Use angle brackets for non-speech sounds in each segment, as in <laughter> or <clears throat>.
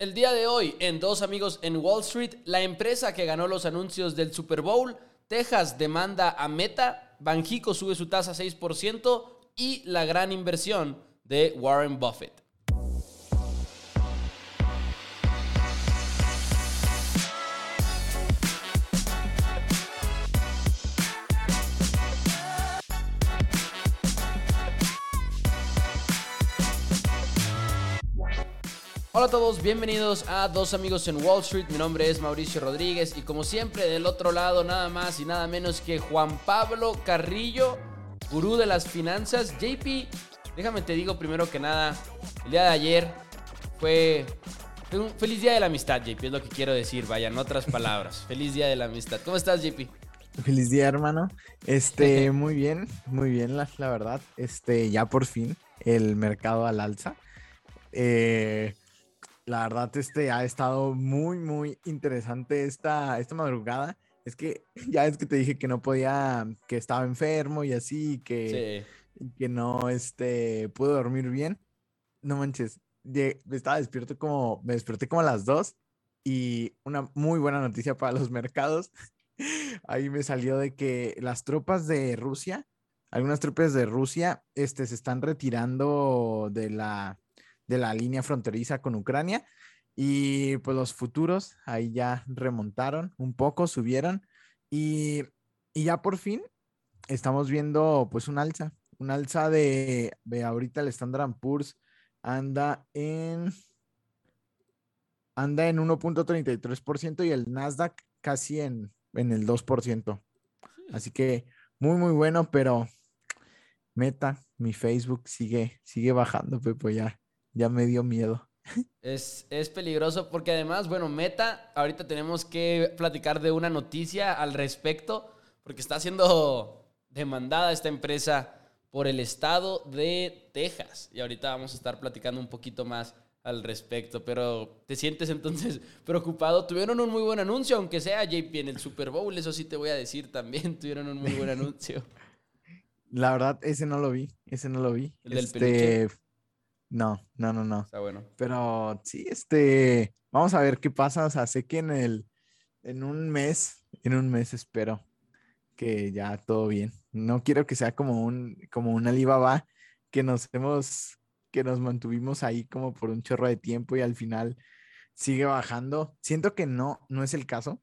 El día de hoy, en Dos Amigos en Wall Street, la empresa que ganó los anuncios del Super Bowl, Texas demanda a Meta, Banjico sube su tasa a 6% y la gran inversión de Warren Buffett. Hola a todos, bienvenidos a Dos Amigos en Wall Street. Mi nombre es Mauricio Rodríguez y como siempre del otro lado nada más y nada menos que Juan Pablo Carrillo, gurú de las finanzas. JP, déjame te digo primero que nada, el día de ayer fue, un feliz día de la amistad, JP, es lo que quiero decir, vaya, en otras palabras. <laughs> feliz día de la amistad. ¿Cómo estás, JP? Feliz día, hermano. Este, <laughs> muy bien, muy bien, la, la verdad. Este, ya por fin el mercado al alza. Eh, la verdad, este ha estado muy, muy interesante esta, esta madrugada. Es que <laughs> ya es que te dije que no podía, que estaba enfermo y así, que, que no este, pude dormir bien. No manches, estaba despierto como, me desperté como a las dos y una muy buena noticia para los mercados. <laughs> Ahí me salió de que las tropas de Rusia, algunas tropas de Rusia, este, se están retirando de la, de la línea fronteriza con Ucrania. Y pues los futuros ahí ya remontaron un poco, subieron. Y, ya por fin estamos viendo pues un alza, un alza de, de ahorita el Standard Poor's anda en anda en 1.33% y el Nasdaq casi en, en el 2%. Así que muy, muy bueno, pero Meta, mi Facebook sigue, sigue bajando, Pepo, ya, ya me dio miedo. Es, es, peligroso porque además, bueno, Meta, ahorita tenemos que platicar de una noticia al respecto, porque está siendo demandada esta empresa por el estado de Texas. Y ahorita vamos a estar platicando un poquito más al respecto, pero ¿te sientes entonces <laughs> preocupado? Tuvieron un muy buen anuncio, aunque sea JP en el Super Bowl, eso sí te voy a decir también, <laughs> tuvieron un muy buen <laughs> anuncio. La verdad, ese no lo vi, ese no lo vi. El del este... No, no, no, no. Está bueno. Pero sí, este, vamos a ver qué pasa. O sea, sé que en el, en un mes, en un mes espero que ya todo bien. No quiero que sea como un, como un Alibaba que nos hemos, que nos mantuvimos ahí como por un chorro de tiempo y al final sigue bajando. Siento que no, no es el caso.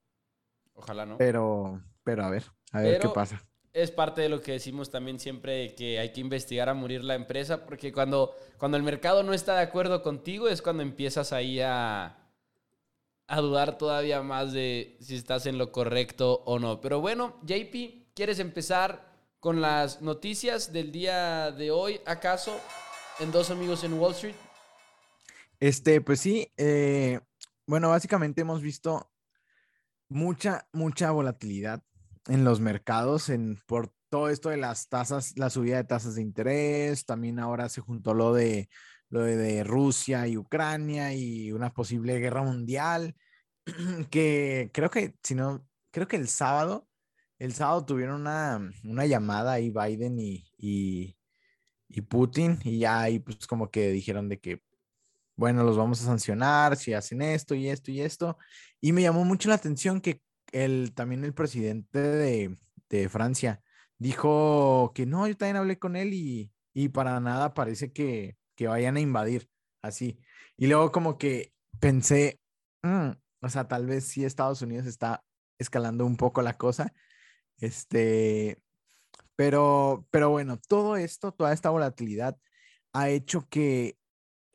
Ojalá no. Pero, pero a ver, a ver qué pasa es parte de lo que decimos también siempre que hay que investigar a morir la empresa, porque cuando, cuando el mercado no está de acuerdo contigo es cuando empiezas ahí a, a dudar todavía más de si estás en lo correcto o no. Pero bueno, JP, ¿quieres empezar con las noticias del día de hoy, acaso, en Dos Amigos en Wall Street? Este, pues sí, eh, bueno, básicamente hemos visto mucha, mucha volatilidad en los mercados en, por todo esto de las tasas, la subida de tasas de interés, también ahora se juntó lo de, lo de, Rusia y Ucrania y una posible guerra mundial, <clears throat> que creo que, si no, creo que el sábado, el sábado tuvieron una, una llamada ahí Biden y, y, y Putin y ya ahí pues como que dijeron de que, bueno, los vamos a sancionar si hacen esto y esto y esto. Y me llamó mucho la atención que el, también el presidente de, Francia dijo que no, yo también hablé con él y, para nada parece que, vayan a invadir así. Y luego como que pensé, mm, o sea, tal vez sí Estados Unidos está escalando un poco la cosa. Este, pero, pero bueno, todo esto, toda esta volatilidad ha hecho que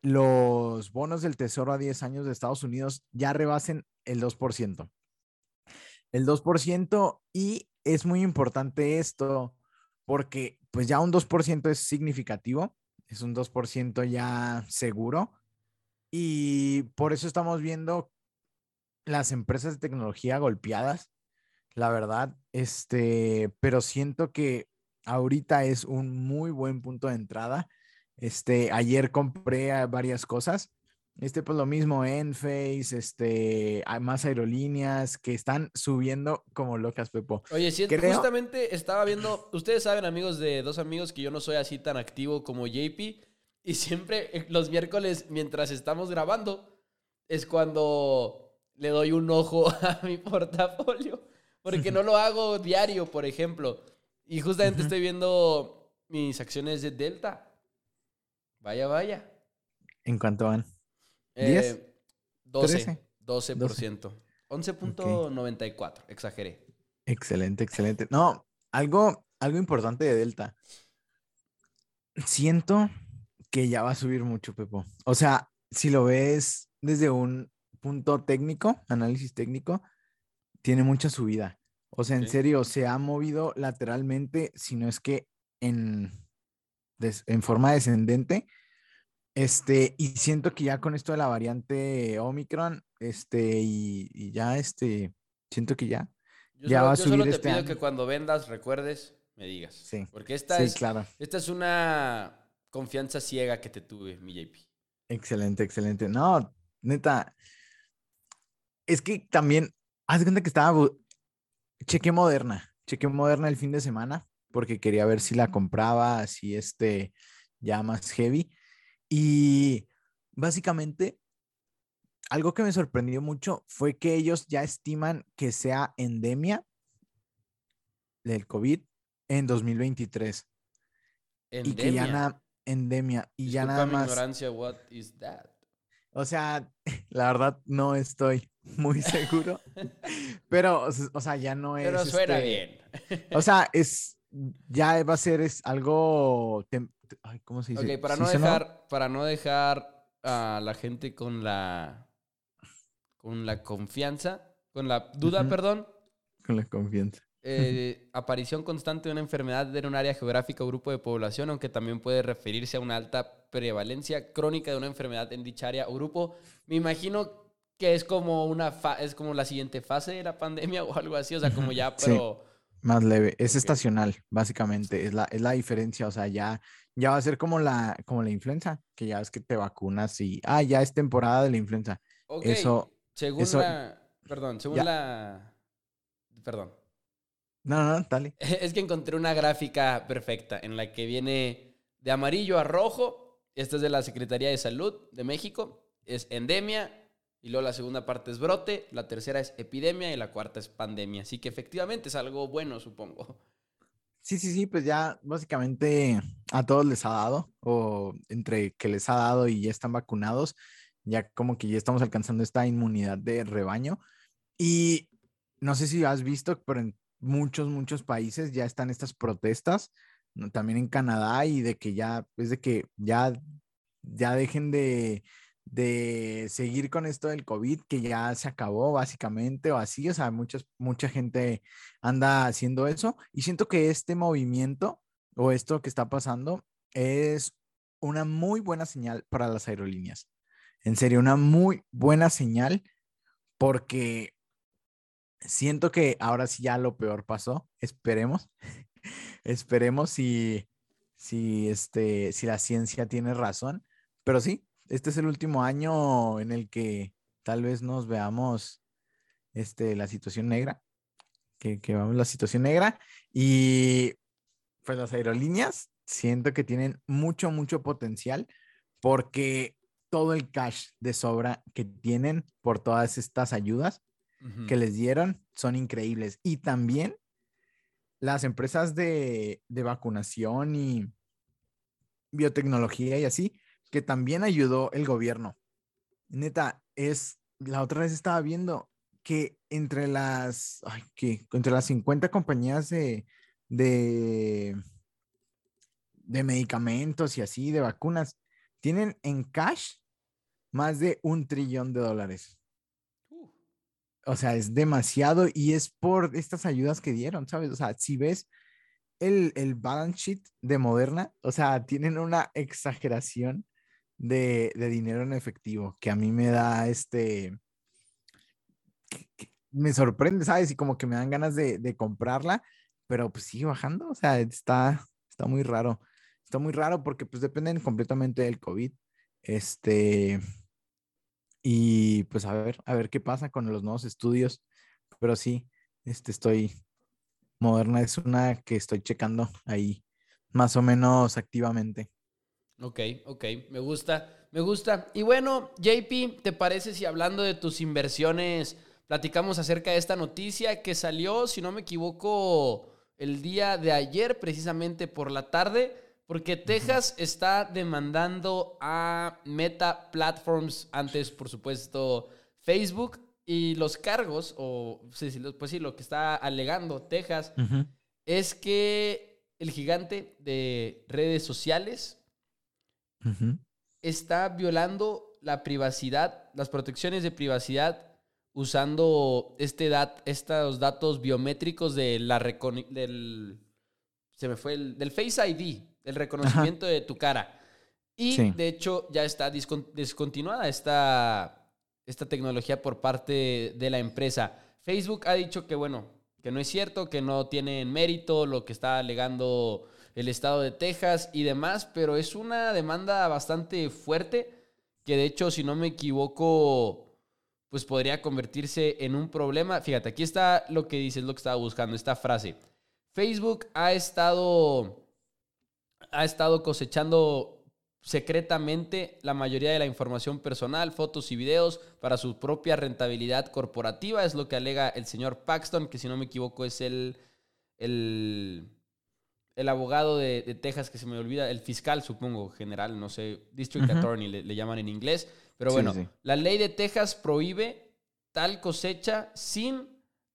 los bonos del Tesoro a 10 años de Estados Unidos ya rebasen el 2% el 2% y es muy importante esto porque pues ya un 2% es significativo, es un 2% ya seguro y por eso estamos viendo las empresas de tecnología golpeadas, la verdad, este, pero siento que ahorita es un muy buen punto de entrada. Este, ayer compré varias cosas este, pues lo mismo, Enphase, este, hay más aerolíneas que están subiendo como locas, Pepo. Oye, sí, justamente estaba viendo, ustedes saben, amigos de dos amigos, que yo no soy así tan activo como JP, y siempre eh, los miércoles, mientras estamos grabando, es cuando le doy un ojo <laughs> a mi portafolio. Porque no <laughs> lo hago diario, por ejemplo. Y justamente estoy viendo mis acciones de Delta. Vaya, vaya. ¿En cuánto van? Eh, 12. 12%. 11.94, exageré. Excelente, excelente. No, algo, algo importante de Delta. Siento que ya va a subir mucho, Pepo. O sea, si lo ves desde un punto técnico, análisis técnico, tiene mucha subida. O sea, en serio, se ha movido lateralmente, si no es que en, en forma descendente. Este, y siento que ya con esto de la variante Omicron, este, y, ya, este, siento que ya, ya va a subir yo solo te este pido año. que cuando vendas, recuerdes, me digas. Sí. Porque esta, Sí, es, claro. esta es una confianza ciega que te tuve, mi JP. Excelente, excelente. No, neta. Es que también, haz de cuenta que estaba, chequé Moderna, chequé Moderna el fin de semana porque quería ver si la compraba así, este, ya más heavy. Y básicamente, algo que me sorprendió mucho fue que ellos ya estiman que sea endemia del COVID en 2023. Y que ya Endemia. nada, endemia, y ya nada mi más. ignorancia, what is that? O sea, <laughs> la verdad no estoy <laughs> muy seguro, <laughs> pero, o sea, ya no es. Pero suena este, bien. O sea, es, ya va a ser, es algo, ay, ¿cómo se dice? Ok, para ¿Sí no dejar, para no dejar a la gente con la con la confianza, con la duda, perdón, Con la confianza. eh, <laughs> aparición constante de una enfermedad en un área geográfica o grupo de población, aunque también puede referirse a una alta prevalencia crónica de una enfermedad en dicha área o grupo. Me imagino que es como una fa- es como la siguiente fase de la pandemia <laughs> o algo así, o sea, como ya, Sí. Más leve, es estacional, básicamente, es la, es la diferencia, o sea, ya, ya va a ser como la, como la influenza, que ya es que te vacunas y, ah, ya es temporada de la influenza. ok, Eso- según eso- la, perdón, según Ya. la, perdón, No, no, dale. <laughs> Es que encontré una gráfica perfecta en la que viene de amarillo a rojo. Esta es de la Secretaría de Salud de México. Es endemia. Y luego la segunda parte es brote. La tercera es epidemia. Y la cuarta es pandemia. Así que efectivamente es algo bueno, supongo. Sí, sí, sí, pues ya básicamente a todos les ha dado, o entre que les ha dado y ya están vacunados, ya como que ya estamos alcanzando esta inmunidad de rebaño. Y no sé si has visto, pero en muchos, muchos países ya están estas protestas, también en Canadá, y de que ya, es de que ya, ya dejen de, de seguir con esto del COVID, que ya se acabó básicamente, o así, o sea, muchas, mucha gente anda haciendo eso y siento que este movimiento o esto que está pasando es una muy buena señal para las aerolíneas. En serio, una muy buena señal porque siento que ahora sí ya lo peor pasó. Esperemos. <laughs> Esperemos si, si, este, si la ciencia tiene razón. Pero sí, este es el último año en el que tal vez nos veamos este, la situación negra que, que vamos la situación negra y pues las aerolíneas siento que tienen mucho, mucho potencial porque todo el cash de sobra que tienen por todas estas ayudas que les dieron son increíbles. Y también las empresas de, de vacunación y biotecnología y así, que también ayudó el gobierno. Neta, es, la otra vez estaba viendo que entre las, ay, que entre las 50 compañías de, de, de medicamentos y así, de vacunas, tienen en cash más de un trillón de dólares. Uh, O sea, es demasiado y es por estas ayudas que dieron, ¿sabes? O sea, si ves el, el balance sheet de Moderna, o sea, tienen una exageración de, de dinero en efectivo que a mí me da este, me sorprende, ¿sabes? Y como que me dan ganas de, de comprarla, pero pues sigue bajando, o sea, está, está muy raro. Está muy raro porque pues dependen completamente del COVID. Este, y pues a ver, a ver qué pasa con los nuevos estudios. Pero sí, este estoy, Moderna es una que estoy checando ahí más o menos activamente. Ok, ok, me gusta, me gusta. Y bueno, JP, ¿te parece si hablando de tus inversiones platicamos acerca de esta noticia que salió, si no me equivoco, el día de ayer, precisamente por la tarde? Porque Texas está demandando a Meta Platforms, antes por supuesto Facebook, y los cargos, o pues sí, lo que está alegando Texas, es que el gigante de redes sociales está violando la privacidad, las protecciones de privacidad usando este dat estos datos biométricos de la del se me fue el, del Face ID, el reconocimiento de tu cara. Y de hecho ya está descontinuada esta, esta tecnología por parte de la empresa. Facebook ha dicho que bueno, que no es cierto, que no tiene mérito lo que está alegando el estado de Texas y demás, pero es una demanda bastante fuerte que de hecho, si no me equivoco, pues podría convertirse en un problema. Fíjate, aquí está lo que dice, es lo que estaba buscando, esta frase. Facebook ha estado, ha estado cosechando secretamente la mayoría de la información personal, fotos y videos para su propia rentabilidad corporativa, es lo que alega el señor Paxton, que si no me equivoco es el, el el abogado de, Texas, que se me olvida, el fiscal, supongo, general, no sé, District Attorney le, llaman en inglés. Pero bueno, la ley de Texas prohíbe tal cosecha sin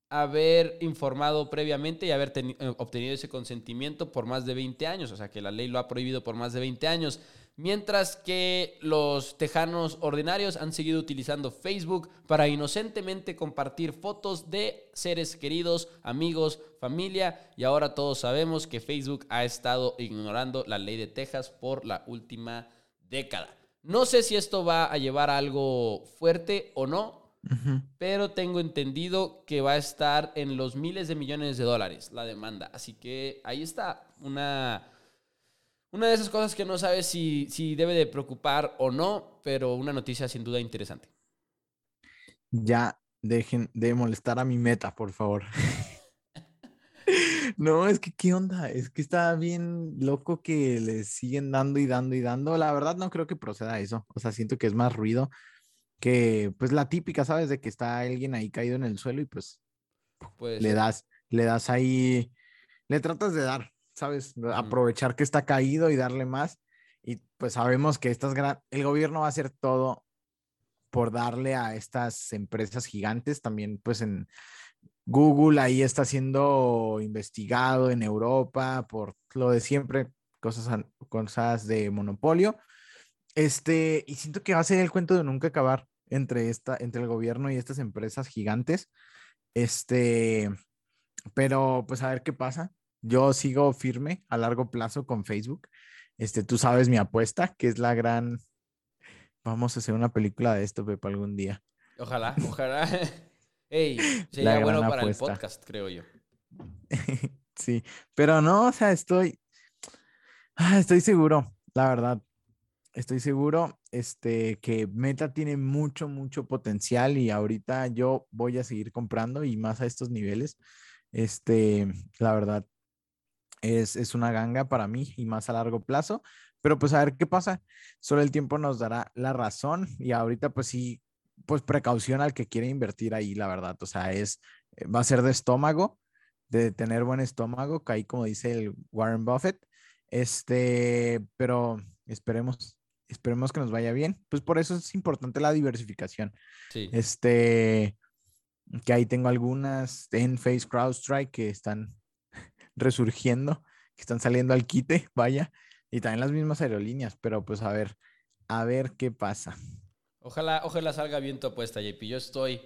haber informado previamente y haber eh, obtenido ese consentimiento por más de 20 años. O sea que la ley lo ha prohibido por más de 20 años mientras que los tejanos ordinarios han seguido utilizando Facebook para inocentemente compartir fotos de seres queridos, amigos, familia, y ahora todos sabemos que Facebook ha estado ignorando la ley de Texas por la última década. No sé si esto va a llevar a algo fuerte o no, pero tengo entendido que va a estar en los miles de millones de dólares la demanda. Así que ahí está una una de esas cosas que no sabes si, si debe de preocupar o no, pero una noticia sin duda interesante. Ya dejen de molestar a mi meta, por favor. <laughs> no, es que qué onda, es que está bien loco que le siguen dando y dando y dando. La verdad no creo que proceda eso. O sea, siento que es más ruido que pues la típica, ¿sabes? De que está alguien ahí caído en el suelo y pues le das, le das ahí, le tratas de dar, ¿sabes? Aprovechar que está caído y darle más. Y pues sabemos que estas el gobierno va a hacer todo por darle a estas empresas gigantes, también pues en Google ahí está siendo investigado en Europa por lo de siempre, cosas, cosas de monopolio. Este, y siento que va a ser el cuento de nunca acabar entre, esta, entre el gobierno y estas empresas gigantes. Este, pero pues a ver qué pasa. Yo sigo firme a largo plazo con Facebook. Este, tú sabes mi apuesta, que es la gran. Vamos a hacer una película de esto, Pepe, algún día. Ojalá, <laughs> ojalá. <laughs> Ey, sería bueno para el podcast, creo yo. <laughs> sí, pero no, o sea, estoy. Ah, estoy seguro, la verdad. Estoy seguro este, que Meta tiene mucho, mucho potencial y ahorita yo voy a seguir comprando y más a estos niveles. Este, la verdad, es, una ganga para mí y más a largo plazo. Pero pues a ver qué pasa. Solo el tiempo nos dará la razón y ahorita pues sí, pues precaución al que quiere invertir ahí, la verdad. O sea, es, eh, va a ser de estómago, de tener buen estómago, que ahí como dice el Warren Buffett. Este, pero esperemos, esperemos que nos vaya bien. Pues por eso es importante la diversificación. Sí. Este, que ahí tengo algunas en Face CrowdStrike que están resurgiendo, que están saliendo al quite, <laughs> vaya, y también las mismas aerolíneas, pero pues a ver, a ver qué pasa. Ojalá, ojalá salga bien tu apuesta, JP. Yo estoy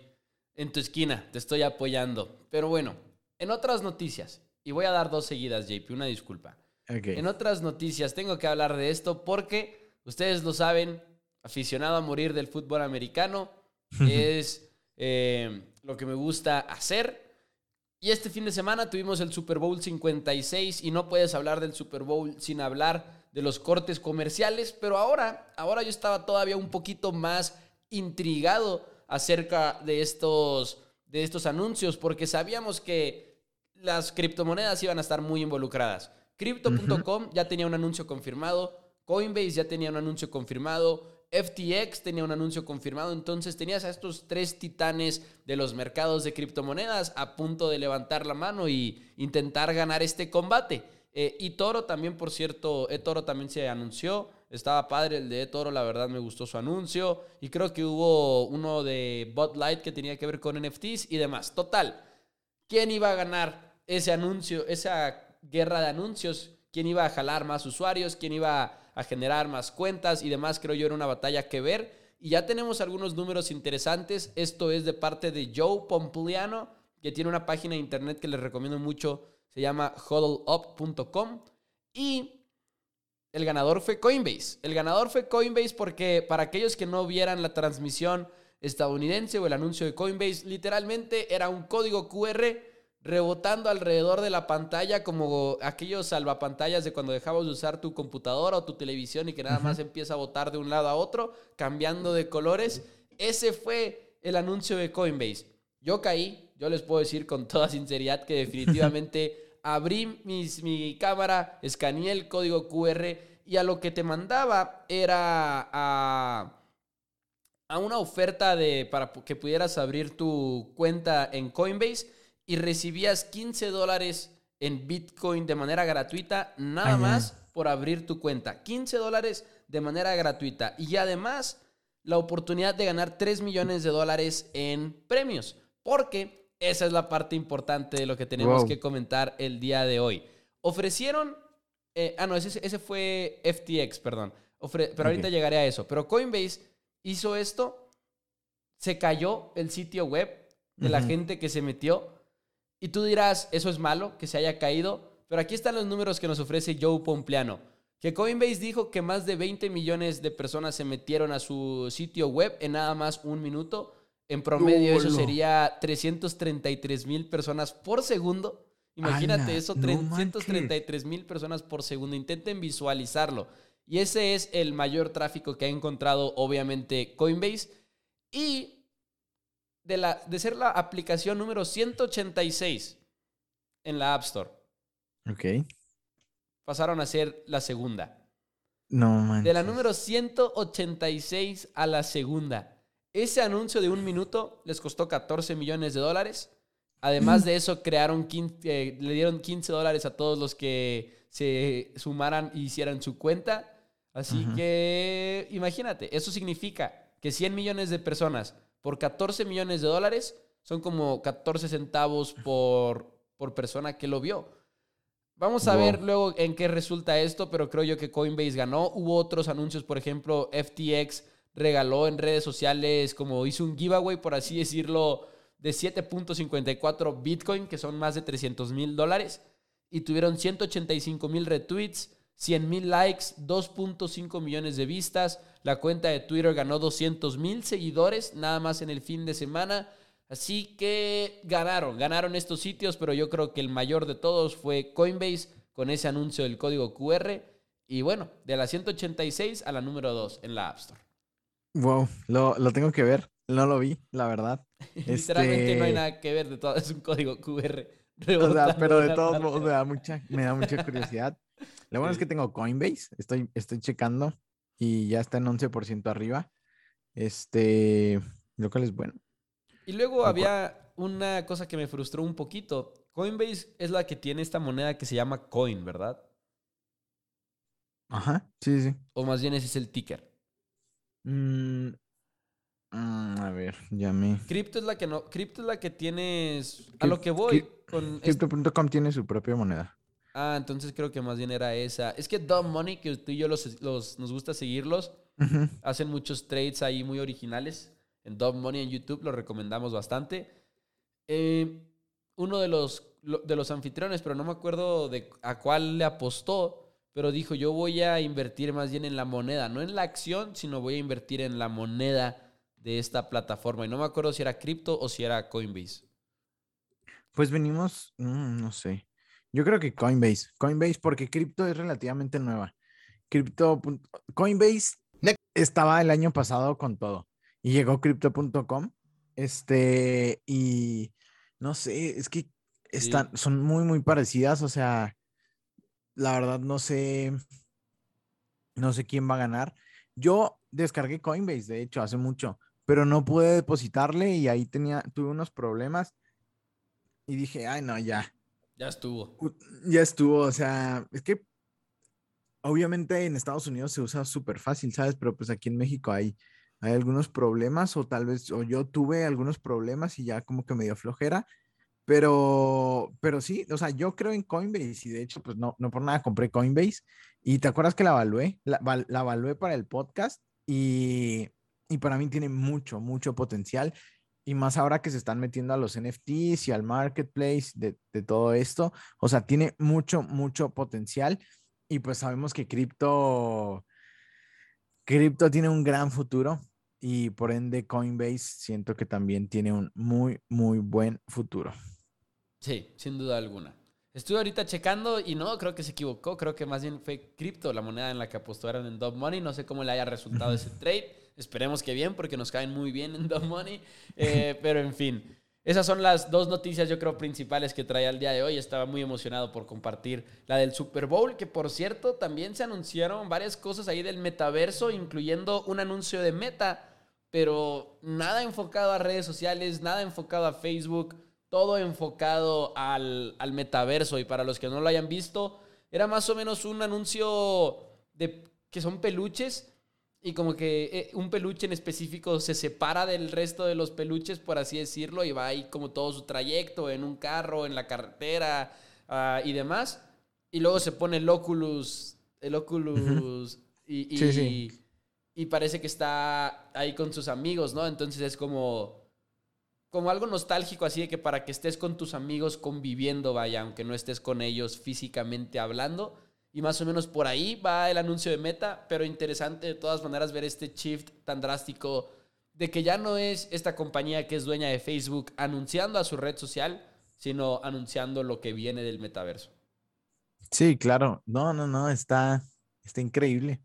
en tu esquina, te estoy apoyando. Pero bueno, en otras noticias, y voy a dar dos seguidas, JP, una disculpa. En otras noticias tengo que hablar de esto porque ustedes lo saben, aficionado a morir del fútbol americano, <laughs> es eh, lo que me gusta hacer. Y este fin de semana tuvimos el Super Bowl 56 y no puedes hablar del Super Bowl sin hablar de los cortes comerciales, pero ahora, ahora yo estaba todavía un poquito más intrigado acerca de estos, de estos anuncios porque sabíamos que las criptomonedas iban a estar muy involucradas. Crypto.com ya tenía un anuncio confirmado Coinbase ya tenía un anuncio confirmado, FTX tenía un anuncio confirmado, entonces tenías a estos tres titanes de los mercados de criptomonedas a punto de levantar la mano y intentar ganar este combate. Eh, y Toro también, por cierto, eToro también se anunció. Estaba padre el de eToro, la verdad me gustó su anuncio. Y creo que hubo uno de Bot Light que tenía que ver con NFTs y demás. Total, ¿quién iba a ganar ese anuncio, esa guerra de anuncios? ¿Quién iba a jalar más usuarios? ¿Quién iba a generar más cuentas y demás? Creo yo era una batalla que ver. Y ya tenemos algunos números interesantes. Esto es de parte de Joe Pompliano, que tiene una página de internet que les recomiendo mucho se llama hodlup.com y el ganador fue Coinbase. El ganador fue Coinbase porque para aquellos que no vieran la transmisión estadounidense o el anuncio de Coinbase, literalmente era un código QR rebotando alrededor de la pantalla como aquellos salvapantallas de cuando dejabas de usar tu computadora o tu televisión y que nada más empieza a botar de un lado a otro, cambiando de colores. Ese fue el anuncio de Coinbase. Yo caí, yo les puedo decir con toda sinceridad que definitivamente <laughs> abrí mi cámara, escaneé el código QR y a lo que te mandaba era a, a una oferta de, para que pudieras abrir tu cuenta en Coinbase y recibías 15 dólares en Bitcoin de manera gratuita, nada más por abrir tu cuenta. 15 dólares de manera gratuita. Y además la oportunidad de ganar 3 millones de dólares en premios. Porque esa es la parte importante de lo que tenemos que comentar el día de hoy. Ofrecieron, eh, ah, no, ese, fue FTX, perdón. pero ahorita llegaré a eso. Pero Coinbase hizo esto, se cayó el sitio web de la gente que se metió. Y tú dirás, eso es malo, que se haya caído. Pero aquí están los números que nos ofrece Joe Pompliano. Que Coinbase dijo que más de 20 millones de personas se metieron a su sitio web en nada más un minuto en promedio eso sería 333 mil personas por segundo. Imagínate eso, 333 mil personas por segundo. Intenten visualizarlo. Y ese es el mayor tráfico que ha encontrado obviamente Coinbase. Y de, la, de ser la aplicación número 186 en la App Store. Ok. Pasaron a ser la segunda. No manches. De la número 186 a la segunda. Ese anuncio de un minuto les costó 14 millones de dólares. Además de eso, crearon eh, le dieron 15 dólares a todos los que se sumaran y hicieran su cuenta. Así que imagínate, eso significa que 100 millones de personas por 14 millones de dólares son como 14 centavos por, por persona que lo vio. Vamos a ver luego en qué resulta esto, pero creo yo que Coinbase ganó. Hubo otros anuncios, por ejemplo, FTX regaló en redes sociales, como hizo un giveaway, por así decirlo, de 7.54 Bitcoin, que son más de 300 mil dólares, y tuvieron 185 mil retweets, 100 mil likes, 2.5 millones de vistas. La cuenta de Twitter ganó 200 mil seguidores nada más en el fin de semana. Así que ganaron, ganaron estos sitios, pero yo creo que el mayor de todos fue Coinbase con ese anuncio del código QR. Y bueno, de la 186 a la número 2 en la App Store. Wow, lo, lo, tengo que ver. No lo vi, la verdad. <laughs> Literalmente no hay este nada que ver de todo. Es un código QR. O sea, pero de todos modos me da mucha, me da mucha curiosidad. Lo bueno es que tengo Coinbase. Estoy, estoy checando y ya está en 11% arriba. Este, lo cual es bueno. Y luego había una cosa que me frustró un poquito. Coinbase es la que tiene esta moneda que se llama Coin, ¿verdad? Ajá, sí, sí. O más bien ese es el ticker. Mm, mm, a ver, ya me. Crypto es la que no. Crypto es la que tienes. A lo que voy. Crypto.com tiene su propia moneda. Ah, entonces creo que más bien era esa. Es que Dumb Money, que tú y yo los, nos gusta seguirlos, hacen muchos trades ahí muy originales. En Dumb Money en YouTube lo recomendamos bastante. Eh, uno de los, de los anfitriones, pero no me acuerdo de a cuál le apostó, pero dijo, yo voy a invertir más bien en la moneda, no en la acción, sino voy a invertir en la moneda de esta plataforma. Y no me acuerdo si era cripto o si era Coinbase. Pues venimos, mm, no sé. Yo creo que Coinbase. Coinbase porque cripto es relativamente nueva. Cripto, Coinbase estaba el año pasado con todo y llegó crypto.com. Este, y no sé, es que están, son muy, muy parecidas. O sea, la verdad no sé, No sé quién va a ganar. Yo descargué Coinbase, de hecho, hace mucho, pero no pude depositarle y ahí tenía, tuve unos problemas y dije, ay, no, ya. Ya estuvo. Ya estuvo, o sea, es que obviamente en Estados Unidos se usa súper fácil, ¿sabes? Pero pues aquí en México hay, hay algunos problemas o tal vez, o yo tuve algunos problemas y ya como que me dio flojera. Pero, pero sí, o sea, yo creo en Coinbase y de hecho, pues no, no por nada compré Coinbase. Y te acuerdas que la evalué, la, la evalué para el podcast y, y para mí tiene mucho, mucho potencial. Y más ahora que se están metiendo a los NFTs y al marketplace de, de todo esto. O sea, tiene mucho, mucho potencial. Y pues sabemos que cripto, cripto tiene un gran futuro y por ende Coinbase siento que también tiene un muy, muy buen futuro. Sí, sin duda alguna. Estuve ahorita checando y no, creo que se equivocó. Creo que más bien fue cripto, la moneda en la que apostaron en Dog Money. No sé cómo le haya resultado ese trade. Esperemos que bien, porque nos caen muy bien en Dog Money. Eh, pero en fin. Esas son las dos noticias, yo creo, principales que traía el día de hoy. Estaba muy emocionado por compartir la del Super Bowl, que por cierto también se anunciaron varias cosas ahí del metaverso, incluyendo un anuncio de Meta, pero nada enfocado a redes sociales, nada enfocado a Facebook, todo enfocado al, al metaverso. Y para los que no lo hayan visto, era más o menos un anuncio de que son peluches y como que eh, un peluche en específico se separa del resto de los peluches, por así decirlo, y va ahí como todo su trayecto en un carro, en la carretera ah, y demás. Y luego se pone el Oculus, el Oculus y, y, parece que está ahí con sus amigos, ¿no? Entonces es como, como algo nostálgico, así de que para que estés con tus amigos conviviendo, vaya, aunque no estés con ellos físicamente hablando y más o menos por ahí va el anuncio de Meta, pero interesante de todas maneras ver este shift tan drástico de que ya no es esta compañía que es dueña de Facebook anunciando a su red social, sino anunciando lo que viene del metaverso. Sí, claro. No, no, no, está, está increíble.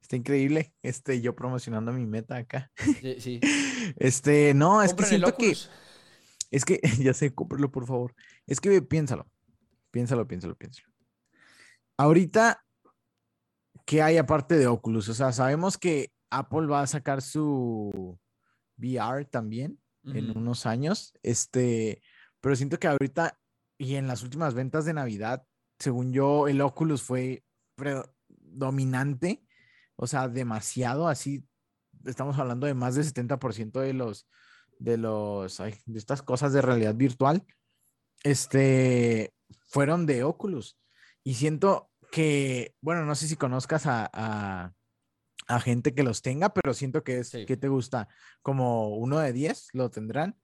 Está increíble. Este, yo promocionando mi meta acá. Sí, sí. <laughs> Este, no, es que siento que. Es que, <laughs> ya sé, cómpralo, por favor. Es que piénsalo. Piénsalo, piénsalo, piénsalo ahorita, ¿qué hay aparte de Oculus? O sea, sabemos que Apple va a sacar su VR también en unos años, este, pero siento que ahorita y en las últimas ventas de Navidad, según yo, el Oculus fue predominante, o sea, demasiado, así, estamos hablando de más del 70% de los, de los, de estas cosas de realidad virtual, este, fueron de Oculus. Y siento que, bueno, no sé si conozcas a, gente que los tenga, pero siento que es, que te gusta? ¿Como uno de diez lo tendrán?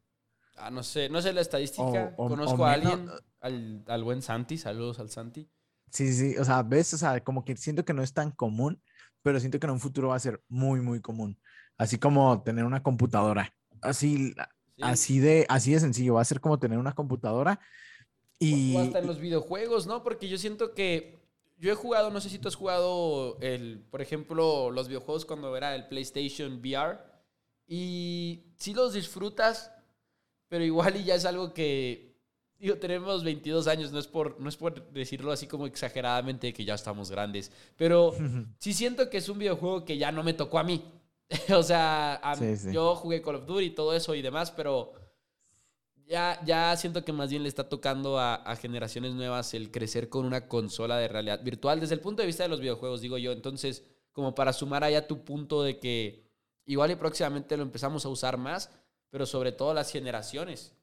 Ah, no sé, no sé la estadística. Conozco a alguien, al, al, buen Santi, saludos al Santi. Sí, sí, o sea, ves, o sea, como que siento que no es tan común, pero siento que en un futuro va a ser muy, muy común. Así como tener una computadora. Así, así, de, así de sencillo, va a ser como tener una computadora y, o hasta en los videojuegos, ¿no? Porque yo siento que yo he jugado, no sé si tú has jugado, el, por ejemplo, los videojuegos cuando era el PlayStation VR. Y sí los disfrutas, pero igual y ya es algo que, digo, tenemos 22 años, no es por, no es por decirlo así como exageradamente que ya estamos grandes, pero <laughs> sí siento que es un videojuego que ya no me tocó a mí. <laughs> o sea, yo jugué Call of Duty y todo eso y demás, pero ya, ya siento que más bien le está tocando a, generaciones nuevas el crecer con una consola de realidad virtual desde el punto de vista de los videojuegos, digo yo. Entonces, como para sumar allá tu punto de que igual y próximamente lo empezamos a usar más, pero sobre todo las generaciones.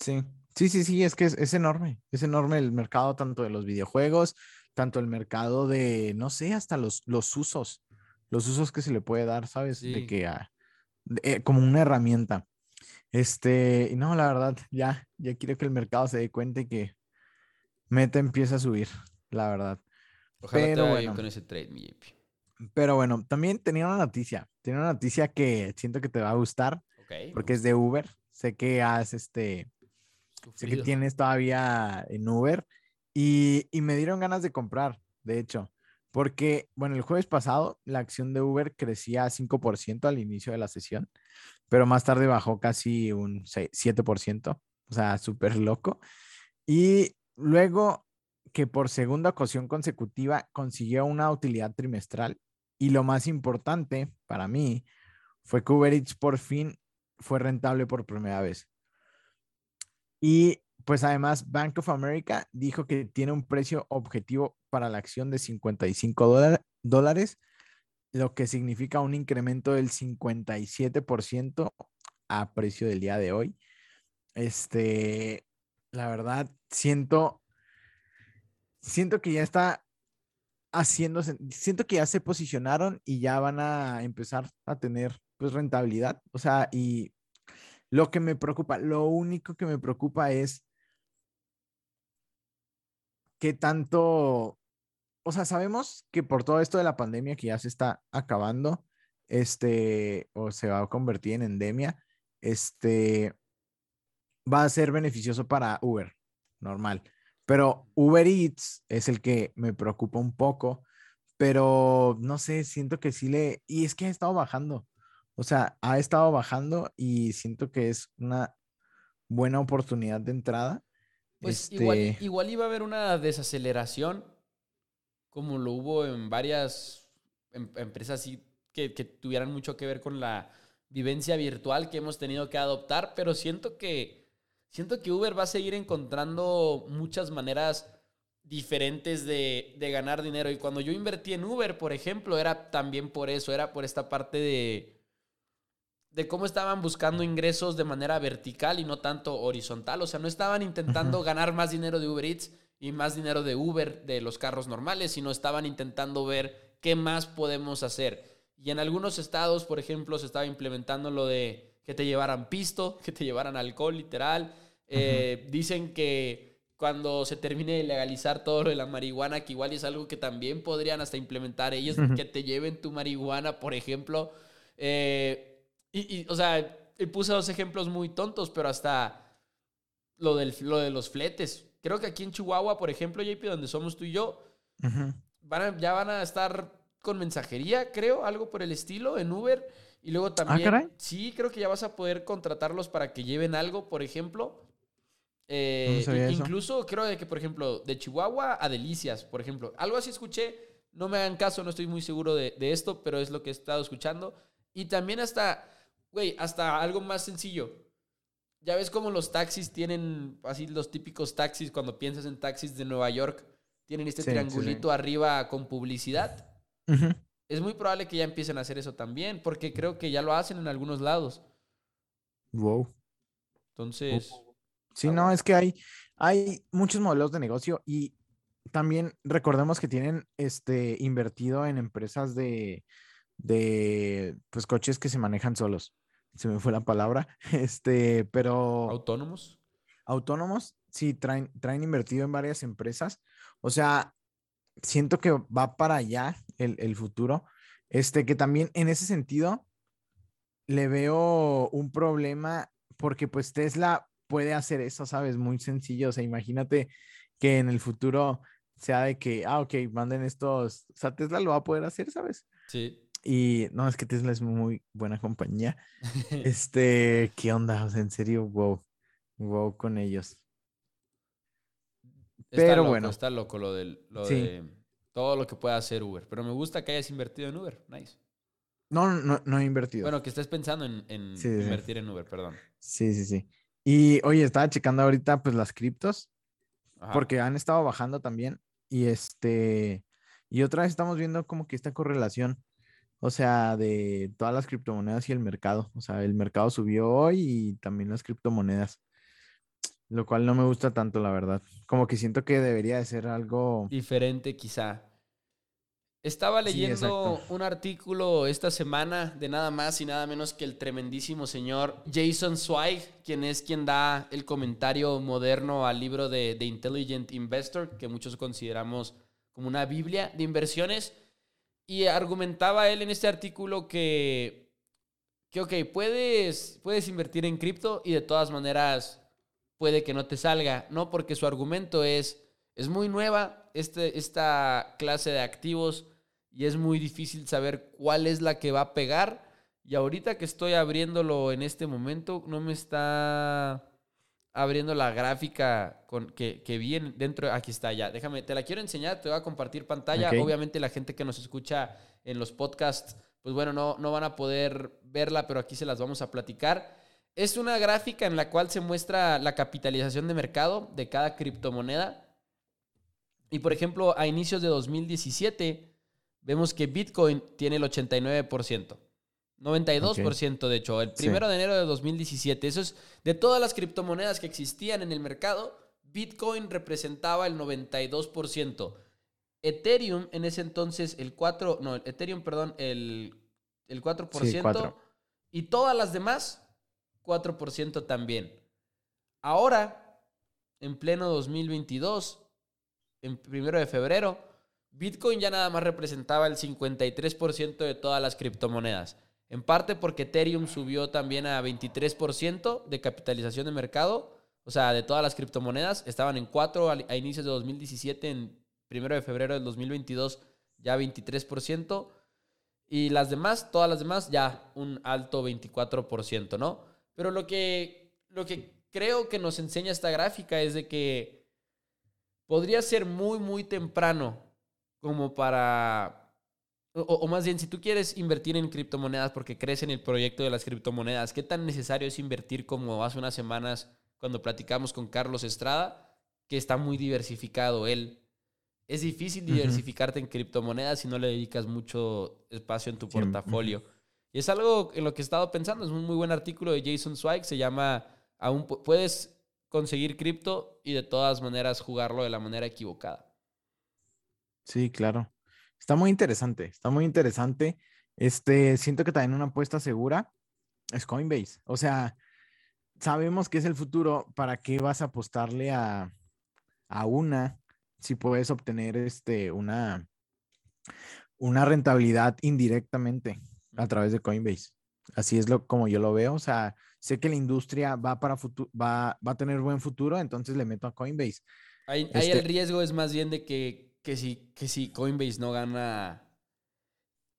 Sí, sí, sí, sí, es que es, enorme. Es enorme el mercado tanto de los videojuegos, tanto el mercado de, no sé, hasta los, los usos, los usos que se le puede dar, ¿sabes? De que ah, eh, como una herramienta. Este, y no, la verdad, ya, ya quiero que el mercado se dé cuenta y que Meta empiece a subir, la verdad. Ojalá pero bueno, con ese trade, mi Pero bueno, también tenía una noticia, tenía una noticia que siento que te va a gustar, porque es de Uber. Sé que has, este, sé que tienes todavía en Uber y, y me dieron ganas de comprar, de hecho. Porque, bueno, el jueves pasado la acción de Uber crecía 5% al inicio de la sesión, pero más tarde bajó casi un 7%, o sea, súper loco. Y luego que por segunda ocasión consecutiva consiguió una utilidad trimestral y lo más importante para mí fue que Uber Eats por fin fue rentable por primera vez. Y pues además Bank of America dijo que tiene un precio objetivo para la acción de 55 dólares, lo que significa un incremento del 57% a precio del día de hoy. Este, la verdad, siento, siento que ya está haciendo, siento que ya se posicionaron y ya van a empezar a tener pues rentabilidad. O sea, y lo que me preocupa, lo único que me preocupa es qué tanto, o sea, sabemos que por todo esto de la pandemia que ya se está acabando, este, o se va a convertir en endemia, este, va a ser beneficioso para Uber, normal. Pero Uber Eats es el que me preocupa un poco, pero no sé, siento que sí le, y es que ha estado bajando, o sea, ha estado bajando y siento que es una buena oportunidad de entrada. Pues igual, este igual iba a haber una desaceleración, como lo hubo en varias em, empresas que, que tuvieran mucho que ver con la vivencia virtual que hemos tenido que adoptar, pero siento que, siento que Uber va a seguir encontrando muchas maneras diferentes de, de, ganar dinero. Y cuando yo invertí en Uber, por ejemplo, era también por eso, era por esta parte de, de cómo estaban buscando ingresos de manera vertical y no tanto horizontal. O sea, no estaban intentando ganar más dinero de Uber Eats y más dinero de Uber de los carros normales, sino estaban intentando ver qué más podemos hacer. Y en algunos estados, por ejemplo, se estaba implementando lo de que te llevaran pisto, <laughs> que te llevaran alcohol, literal. Eh, dicen que cuando se termine de legalizar todo lo de la marihuana, que igual es algo que también podrían hasta implementar ellos, que te lleven tu marihuana, por ejemplo. Eh, y, o sea, puse dos ejemplos muy tontos, pero hasta lo, del, lo de los fletes. Creo que aquí en Chihuahua, por ejemplo, JP, donde somos tú y yo, van ya van a estar con mensajería, creo, algo por el estilo, en Uber. Y luego ah, también, sí, creo que ya vas a poder contratarlos para que lleven algo, por ejemplo. Eh, incluso creo de que, por ejemplo, de Chihuahua a Delicias, por ejemplo. Algo así escuché, no me hagan caso, no estoy muy seguro de, de esto, pero es lo que he estado escuchando. Y también hasta Güey, hasta algo más sencillo. Ya ves cómo los taxis tienen, así los típicos taxis, cuando piensas en taxis de Nueva York, tienen este triangulito arriba con publicidad. Es muy probable que ya empiecen a hacer eso también, porque creo que ya lo hacen en algunos lados. Wow. Entonces. Sí, no, es que hay, hay muchos modelos de negocio y también recordemos que tienen este invertido en empresas de, de pues coches que se manejan solos se me fue la palabra, <laughs> este, pero... ¿Autónomos? Autónomos, sí, traen, traen invertido en varias empresas. O sea, siento que va para allá el, futuro. Este, que también en ese sentido le veo un problema porque pues Tesla puede hacer eso, ¿sabes? Muy sencillo. O sea, imagínate que en el futuro sea de que, ah, ok, manden estos, o sea, Tesla lo va a poder hacer, ¿sabes? Sí. Y no, es que Tesla es muy buena compañía. <laughs> Este, ¿qué onda? O sea, en serio, wow. Wow con ellos. Pero bueno. Está loco lo, del, lo de todo lo que pueda hacer Uber. Pero me gusta que hayas invertido en Uber. Nice. No, no, no he invertido. Bueno, que estés pensando en, invertir en Uber, perdón. Sí, sí, sí. Y oye, estaba checando ahorita pues las criptos. Porque han estado bajando también. Y este. Y otra vez estamos viendo como que esta correlación o sea, de todas las criptomonedas y el mercado. O sea, el mercado subió hoy y también las criptomonedas. Lo cual no me gusta tanto, la verdad. Como que siento que debería de ser algo... Diferente quizá. Estaba leyendo un artículo esta semana de nada más y nada menos que el tremendísimo señor Jason Zweig, quien es quien da el comentario moderno al libro de The Intelligent Investor, que muchos consideramos como una Biblia de inversiones. Y argumentaba él en este artículo que, que ok, puedes, puedes invertir en cripto y de todas maneras puede que no te salga, ¿no? Porque su argumento es, es muy nueva este, esta clase de activos y es muy difícil saber cuál es la que va a pegar. Y ahorita que estoy abriéndolo en este momento, no me está abriendo la gráfica con, que, que vi en- dentro. Aquí está ya. Déjame, te la quiero enseñar, te voy a compartir pantalla. Obviamente la gente que nos escucha en los podcasts, pues bueno, no, no van a poder verla, pero aquí se las vamos a platicar. Es una gráfica en la cual se muestra la capitalización de mercado de cada criptomoneda. Y por ejemplo, a inicios de 2017, vemos que Bitcoin tiene el 89%. 92% de hecho, el Sí. primero de enero de 2017. Eso es de todas las criptomonedas que existían en el mercado, Bitcoin representaba el 92%. Ethereum en ese entonces el 4, no, Ethereum, perdón, el, el 4%. Sí. Y todas las demás, 4% también. Ahora, en pleno 2022, en primero de febrero, Bitcoin ya nada más representaba el 53% de todas las criptomonedas. En parte porque Ethereum subió también a 23% de capitalización de mercado. O sea, de todas las criptomonedas, estaban en 4 al- a inicios de 2017, en primero de febrero del 2022 ya 23%. Y las demás, todas las demás, ya un alto 24%, ¿no? Pero lo que, lo que creo que nos enseña esta gráfica es de que podría ser muy, muy temprano como para... O, o más bien, si tú quieres invertir en criptomonedas porque crees en el proyecto de las criptomonedas, ¿qué tan necesario es invertir como hace unas semanas cuando platicamos con Carlos Estrada, que está muy diversificado él? Es difícil diversificarte en criptomonedas si no le dedicas mucho espacio en tu Sí, portafolio. Y es algo en lo que he estado pensando. Es un muy buen artículo de Jason Zweig. Se llama Aún pu- puedes conseguir cripto y de todas maneras jugarlo de la manera equivocada. Sí, claro. Está muy interesante, está muy interesante. Este, siento que también una apuesta segura es Coinbase. O sea, sabemos que es el futuro. ¿Para qué vas a apostarle a, a una si puedes obtener este, una, una rentabilidad indirectamente a través de Coinbase? Así es lo como yo lo veo. O sea, sé que la industria va para futuro, va, va a tener buen futuro, entonces le meto a Coinbase. Ahí, ahí Este- el riesgo es más bien de que, que, si, que si Coinbase no gana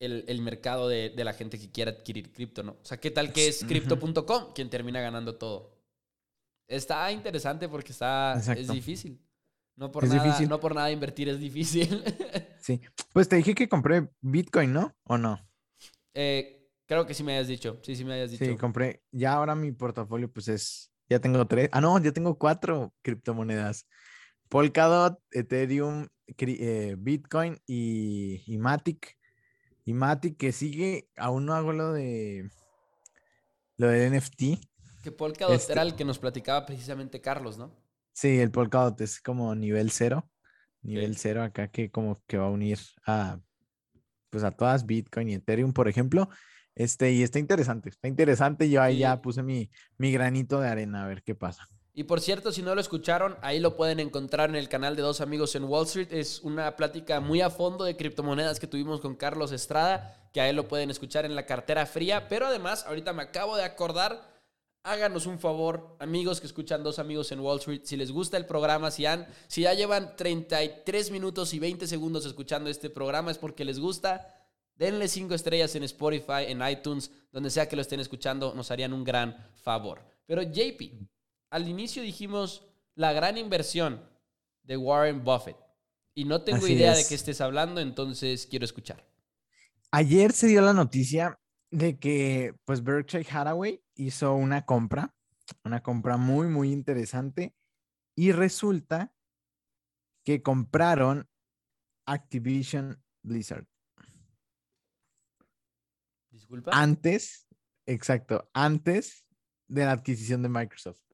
el, el mercado de, de la gente que quiera adquirir cripto, ¿no? O sea, ¿qué tal que es crypto.com quien termina ganando todo? Está interesante porque está, es difícil. No por, Es nada, difícil. no por nada invertir es difícil. <laughs> Sí. Pues te dije que compré Bitcoin, ¿no? ¿O no? Eh, creo que sí me hayas dicho. Sí, sí me hayas dicho. Sí, compré. Ya ahora mi portafolio, pues es. Ya tengo tres. Ah, no, ya tengo cuatro criptomonedas: Polkadot, Ethereum, eh, Bitcoin y, y Matic. Y Matic que sigue. Aún no hago lo de. Lo del NFT. Que Polkadot Este- era el que nos platicaba precisamente Carlos, ¿no? Sí, el Polkadot es como nivel cero. Nivel cero acá que como que va a unir a. Pues a todas Bitcoin y Ethereum, por ejemplo. Este, y está interesante, está interesante. Yo ahí Sí. ya puse mi, mi granito de arena a ver qué pasa. Y por cierto, si no lo escucharon, ahí lo pueden encontrar en el canal de Dos Amigos en Wall Street. Es una plática muy a fondo de criptomonedas que tuvimos con Carlos Estrada, que ahí lo pueden escuchar en la cartera fría. Pero además, ahorita me acabo de acordar, háganos un favor, amigos que escuchan Dos Amigos en Wall Street, si les gusta el programa, si, han, si ya llevan 33 minutos y 20 segundos escuchando este programa, es porque les gusta. Denle 5 estrellas en Spotify, en iTunes, donde sea que lo estén escuchando, nos harían un gran favor. Pero JP, al inicio dijimos la gran inversión de Warren Buffett. Y no tengo Así idea de qué estés hablando, entonces quiero escuchar. Ayer se dio la noticia de que pues Berkshire Hathaway hizo una compra, una compra muy, muy interesante y resulta que compraron Activision Blizzard. Disculpa. Antes, exacto, antes de la adquisición de Microsoft.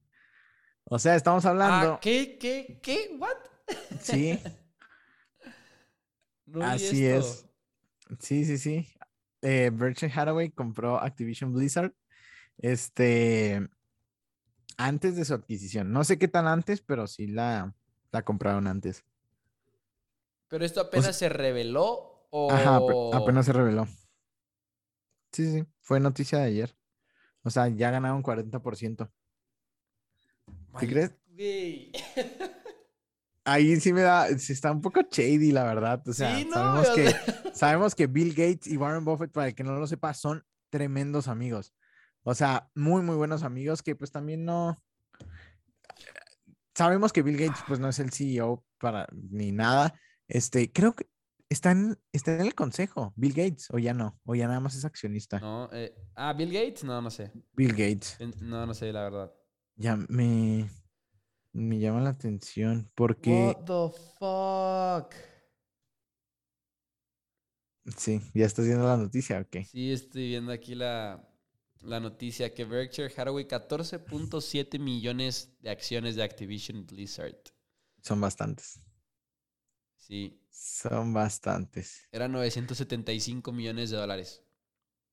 O sea, estamos hablando, Ah, ¿Qué? ¿Qué? ¿Qué? ¿What? <laughs> sí, No Así es. Sí, sí, sí. Eh, Berkshire Hathaway compró Activision Blizzard. Este. Antes de su adquisición. No sé qué tan antes, pero sí la, la compraron antes. Pero esto apenas se reveló o. Ajá, ape- apenas se reveló. Sí, sí, fue noticia de ayer. O sea, ya ganaron 40%. ¿Te crees? Güey. Ahí sí me da, sí está un poco shady, la verdad. O sea, Sí, no, sabemos o que, <laughs> sabemos que Bill Gates y Warren Buffett, para el que no lo sepa, son tremendos amigos. O sea, muy, muy buenos amigos que pues también no, sabemos que Bill Gates pues no es el CEO para ni nada. Este, creo que está en, está en el consejo, Bill Gates, o ya no, o ya nada más es accionista. No, eh, ah, Bill Gates, no, no sé. Bill Gates. No, no sé, la verdad. Ya me, me llama la atención porque What the fuck? sí, ya estás viendo la noticia, ok. Sí, estoy viendo aquí la, la noticia que Berkshire Hathaway 14.7 millones de acciones de Activision Blizzard. Son bastantes. Sí, Son bastantes. eran 975 millones de dólares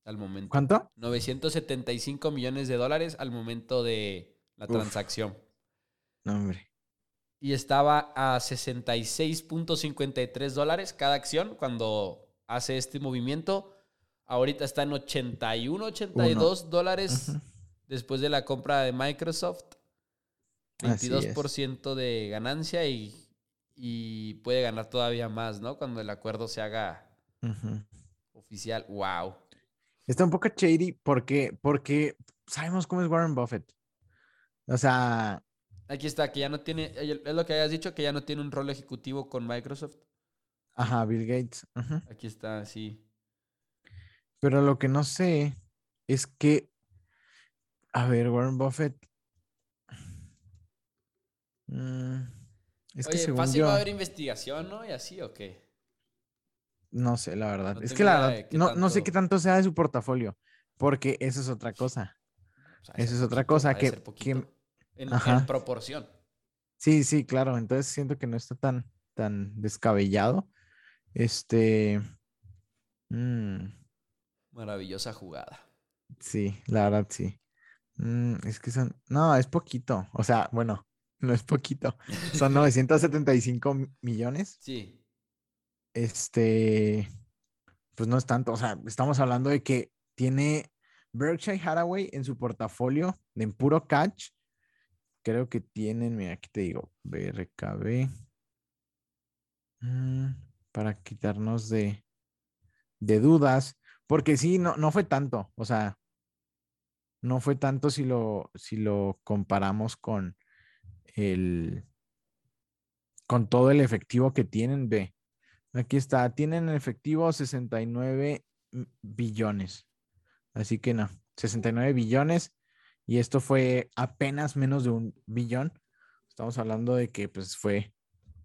al momento. ¿Cuánto? 975 millones de dólares al momento de la Uf. transacción. No, hombre. Y estaba a 66.53 dólares cada acción cuando hace este movimiento. Ahorita está en 81, 82 dólares Ujú. después de la compra de Microsoft. Así es. 22% de ganancia y, y puede ganar todavía más, ¿no? Cuando el acuerdo se haga oficial. ¡Wow! Está un poco shady porque, porque sabemos cómo es Warren Buffett. O sea, Aquí está, que ya no tiene, es lo que hayas dicho, que ya no tiene un rol ejecutivo con Microsoft. ajá, Bill Gates. ujú. Aquí está, sí. Pero lo que no sé es que, a ver, Warren Buffett. mm, es que Oye, según fácil yo, va a haber investigación, ¿no? Y así, ¿o qué? no sé, la verdad. No es que la verdad, no, no sé qué tanto- sea de su portafolio, porque eso es otra cosa. O sea, ser es otra cosa que- que-. En, proporción. Sí, sí, claro. Entonces siento que no está tan, tan descabellado. Este. mm, Maravillosa jugada. sí, la verdad sí. Mm, es que son. No, es poquito. O sea, bueno, <laughs> no es poquito. Son <laughs> 975 mi- millones. Sí. Este. Pues no es tanto. O sea, estamos hablando de que tiene Berkshire Hathaway en su portafolio en puro catch. Creo que tienen, mira, aquí te digo, BRKB. mm, para quitarnos de, de dudas. Porque sí, no, no fue tanto. O sea, no fue tanto si lo, si lo comparamos con el. con todo el efectivo que tienen, ve. Aquí está, tienen en efectivo 69 m- billones. Así que no, 69 billones. Y esto fue apenas menos de un billón. Estamos hablando de que pues fue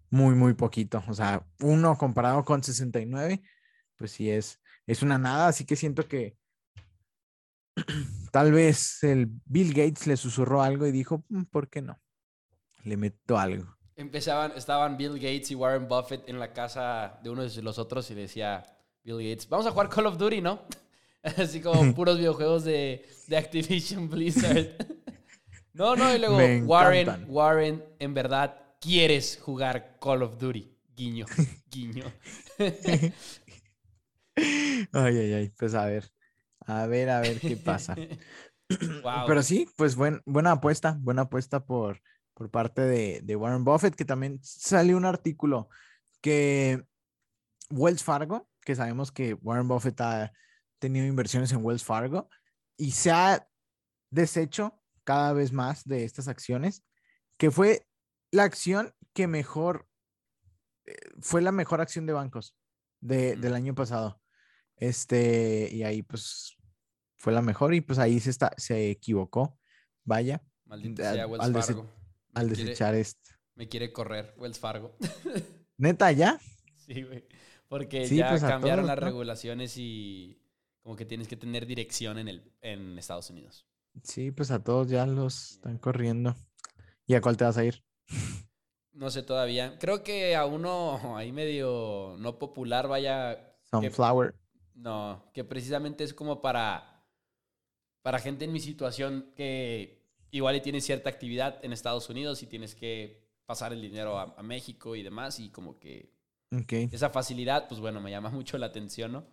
muy, muy poquito. O sea, uno comparado con 69, pues sí es, es una nada. Así que siento que <clears throat> tal vez el Bill Gates le susurró algo y dijo, "Mm, ¿por qué no? Le meto algo. Empezaban, estaban Bill Gates y Warren Buffett en la casa de uno de los otros y decía Bill Gates, vamos a jugar Call of Duty, ¿no? <laughs> Así como puros videojuegos de, de Activision <laughs> Blizzard. <laughs> no, no, y luego Me Warren, encantan. Warren, en verdad, quieres jugar Call of Duty. Guiño, guiño. Ay, ay, ay. Pues a ver. A ver, a ver qué pasa. <clears throat> Wow. Pero sí, pues buen, buena apuesta, buena apuesta por, por parte de, de Warren Buffett, que también salió un artículo que Wells Fargo, que sabemos que Warren Buffett ha tenido inversiones en Wells Fargo y se ha deshecho cada vez más de estas acciones, que fue la acción que mejor, eh, fue la mejor acción de bancos de- del año pasado. Este, y ahí pues fue la mejor y pues ahí se, está, se equivocó, vaya, Maldito al- sea Wells al Fargo. Al quiere- desechar esto. Me quiere correr Wells Fargo. <laughs> Neta, ya. Sí, güey. Porque Sí, ya pues, cambiaron todos, las ¿no? regulaciones y como que tienes que tener dirección en, el, en Estados Unidos. Sí, pues a todos ya los están corriendo. ¿Y a cuál te vas a ir? No sé todavía. Creo que a uno <laughs> ahí medio no popular vaya. Sunflower. No, que precisamente es como para, para gente en mi situación que igual tiene cierta actividad en Estados Unidos y tienes que pasar el dinero a, a México y demás y como que Ok, esa facilidad, pues bueno, me llama <laughs> mucho la atención, ¿no?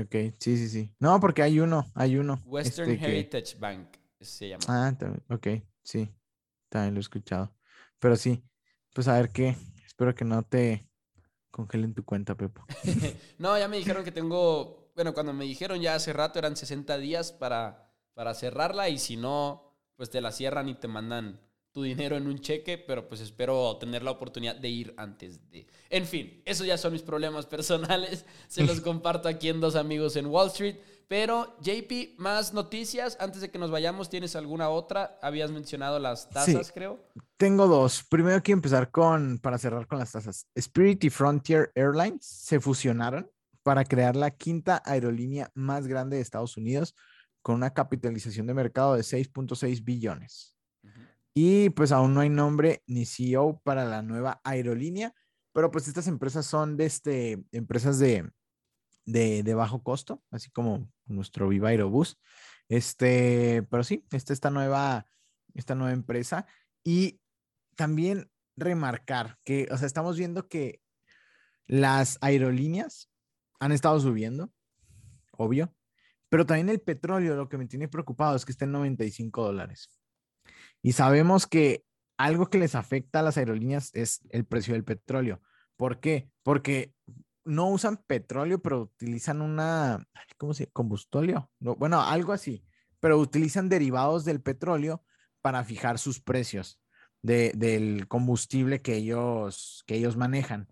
Ok, sí, sí, sí. No, porque hay uno, hay uno. Western este, que- Heritage Bank se llama. Ah, también, ok, sí, también lo he escuchado. Pero sí, pues a ver qué. Espero que no te congelen tu cuenta, Pepo. <laughs> no, ya me dijeron que tengo, bueno, cuando me dijeron ya hace rato eran 60 días para, para cerrarla y si no, pues te la cierran y te mandan tu dinero en un cheque, pero pues espero tener la oportunidad de ir antes de... En fin, esos ya son mis problemas <laughs> personales, se los <laughs> comparto aquí en Dos Amigos en Wall Street. Pero JP, más noticias. Antes de que nos vayamos, ¿tienes alguna otra? Habías mencionado las tasas, creo. Tengo dos. Primero quiero empezar con, para cerrar con las tasas. Spirit y Frontier Airlines se fusionaron para crear la quinta aerolínea más grande de Estados Unidos con una capitalización de mercado de 6.6 billones. Y pues aún no hay nombre ni CEO para la nueva aerolínea, pero pues estas empresas son de este, empresas de, de, bajo costo, así como nuestro Viva Aerobús. Este, pero sí, esta, esta, nueva, esta nueva empresa. Y también remarcar que, o sea, estamos viendo que las aerolíneas han estado subiendo, obvio, pero también el petróleo, lo que me tiene preocupado es que está en 95 dólares. Y sabemos que algo que les afecta a las aerolíneas es el precio del petróleo. ¿Por qué? Porque no usan petróleo, pero utilizan una, ¿cómo se? Combustóleo. bueno, algo así, pero utilizan derivados del petróleo para fijar sus precios del combustible que ellos, que ellos manejan.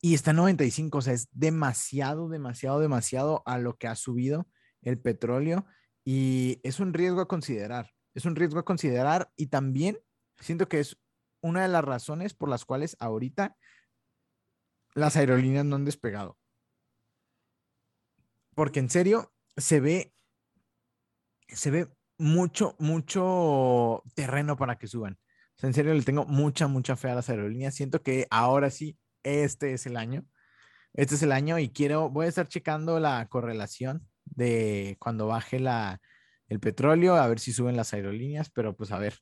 Y está en 95, o sea, es demasiado, demasiado, demasiado a lo que ha subido el petróleo y es un riesgo a considerar. Es un riesgo a considerar y también siento que es una de las razones por las cuales ahorita las aerolíneas no han despegado. Porque en serio, se ve, se ve mucho, mucho terreno para que suban. en serio, le tengo mucha, mucha fe a las aerolíneas. Siento que ahora sí, este es el año. Este es el año y quiero, voy a estar checando la correlación de cuando baje la, el petróleo, a ver si suben las aerolíneas, pero pues a ver.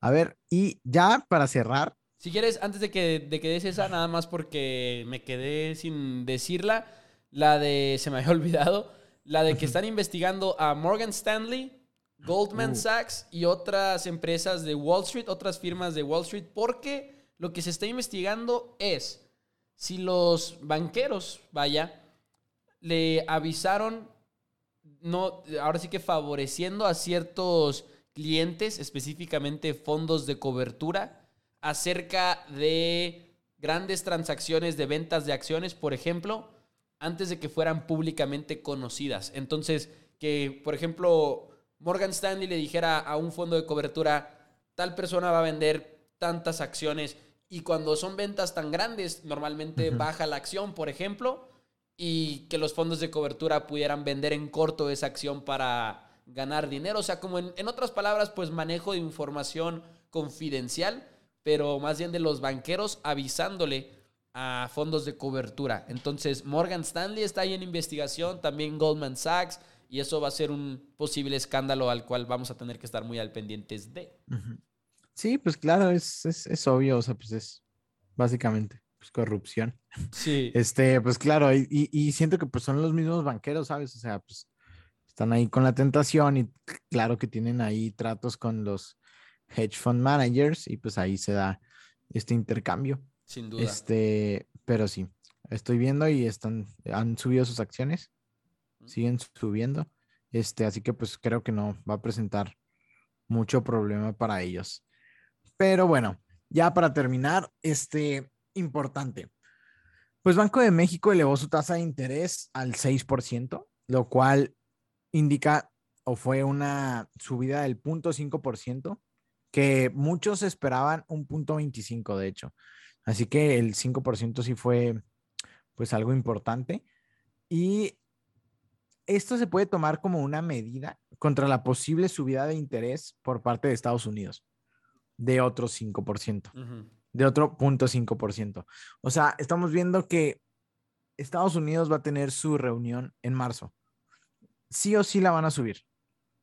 A ver, y ya para cerrar, si quieres, antes de que, de que des esa, nada más porque me quedé sin decirla, la de, se me había <laughs> olvidado, la de que están <laughs> investigando a Morgan Stanley, Goldman uh. Sachs y otras empresas de Wall Street, otras firmas de Wall Street, porque lo que se está investigando es si los banqueros, vaya, le avisaron, no, ahora sí que favoreciendo a ciertos clientes, específicamente fondos de cobertura, acerca de grandes transacciones de ventas de acciones, por ejemplo, antes de que fueran públicamente conocidas. Entonces, que, por ejemplo, Morgan Stanley le dijera a un fondo de cobertura, tal persona va a vender tantas acciones y cuando son ventas tan grandes, normalmente baja la acción, por ejemplo, y que los fondos de cobertura pudieran vender en corto esa acción para ganar dinero. O sea, como en, en otras palabras, pues manejo de información confidencial pero más bien de los banqueros avisándole a fondos de cobertura. Entonces, Morgan Stanley está ahí en investigación, también Goldman Sachs, y eso va a ser un posible escándalo al cual vamos a tener que estar muy al pendientes de. Sí, pues claro, es, es, obvio, o sea, pues es básicamente pues, corrupción. Sí. Este, pues claro, y, y, siento que pues son los mismos banqueros, ¿sabes? O sea, pues están ahí con la tentación y claro que tienen ahí tratos con los hedge fund managers y pues ahí se da este intercambio. Sin duda. Este, pero sí, estoy viendo y están, han subido sus acciones, siguen subiendo. Este, así que pues creo que no va a presentar mucho problema para ellos. Pero bueno, ya para terminar, este, importante. Pues Banco de México elevó su tasa de interés al 6%, lo cual indica o fue una subida del 0.5% que muchos esperaban un punto 25, de hecho. Así que el 5% sí fue pues algo importante. Y esto se puede tomar como una medida contra la posible subida de interés por parte de Estados Unidos de otro 5%, de otro punto 5%. O sea, estamos viendo que Estados Unidos va a tener su reunión en marzo. Sí o sí la van a subir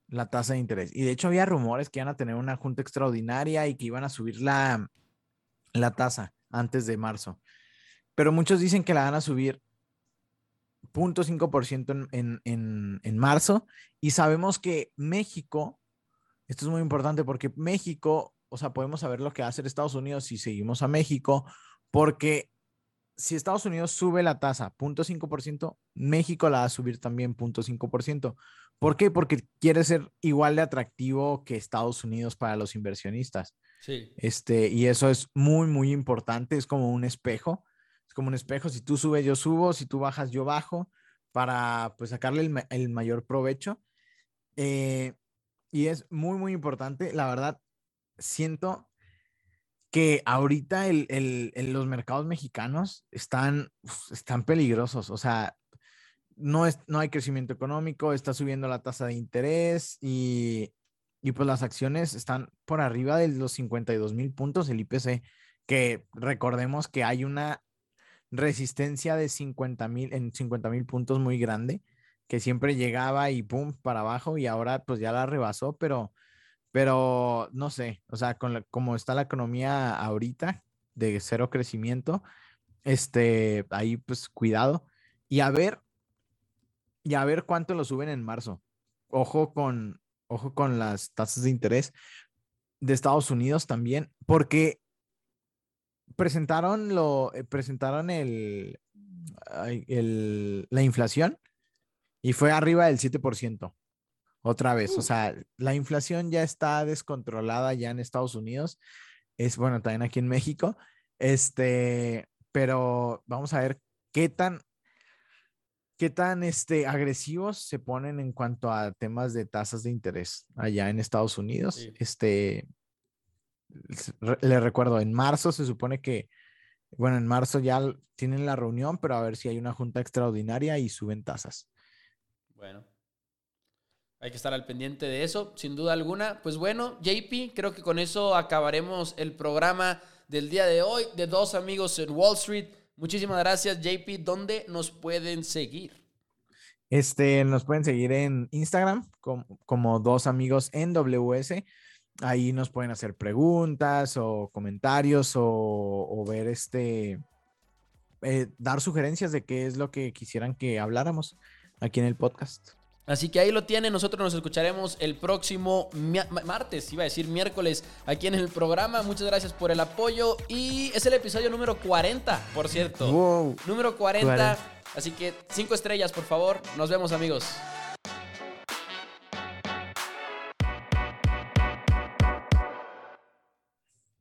la tasa de interés. Y de hecho había rumores que iban a tener una junta extraordinaria y que iban a subir la, la tasa antes de marzo. Pero muchos dicen que la van a subir 0.5% en, en, en marzo. Y sabemos que México, esto es muy importante porque México, o sea, podemos saber lo que va a hacer Estados Unidos si seguimos a México, porque si Estados Unidos sube la tasa 0.5%, México la va a subir también 0.5%. ¿Por qué? Porque quiere ser igual de atractivo que Estados Unidos para los inversionistas. Sí. Este, y eso es muy, muy importante. Es como un espejo. Es como un espejo. Si tú subes, yo subo. Si tú bajas, yo bajo. Para pues sacarle el, el mayor provecho. Eh, y es muy, muy importante. La verdad, siento que ahorita los mercados mexicanos están, están peligrosos. O sea, no, es, no hay crecimiento económico, está subiendo la tasa de interés y, y pues las acciones están por arriba de los 52 mil puntos, el IPC, que recordemos que hay una resistencia de 50 mil en 50 mil puntos muy grande, que siempre llegaba y pum, para abajo y ahora pues ya la rebasó, pero pero no sé, o sea, con como está la economía ahorita de cero crecimiento, este, ahí pues cuidado. Y a ver, y a ver cuánto lo suben en marzo. Ojo con, ojo con las tasas de interés de Estados Unidos también, porque presentaron lo, eh, presentaron el, el, la inflación y fue arriba del 7% otra vez. O sea, la inflación ya está descontrolada ya en Estados Unidos. Es bueno, también aquí en México. Este, pero vamos a ver qué tan, qué tan este, agresivos se ponen en cuanto a temas de tasas de interés allá en Estados Unidos. Este, le recuerdo, en marzo se supone que, bueno, en marzo ya tienen la reunión, pero a ver si hay una junta extraordinaria y suben tasas. Bueno, hay que estar al pendiente de eso, sin duda alguna. Pues bueno, JP, creo que con eso acabaremos el programa del día de hoy de dos amigos en Wall Street. Muchísimas gracias, JP. ¿Dónde nos pueden seguir? Este, nos pueden seguir en Instagram como, dos amigos en WS. Ahí nos pueden hacer preguntas o comentarios o, ver este, eh, dar sugerencias de qué es lo que quisieran que habláramos aquí en el podcast. Así que ahí lo tienen, nosotros nos escucharemos el próximo martes, iba a decir miércoles, aquí en el programa. Muchas gracias por el apoyo y es el episodio número 40, por cierto. Número 40. Así que cinco estrellas, por favor. Nos vemos amigos.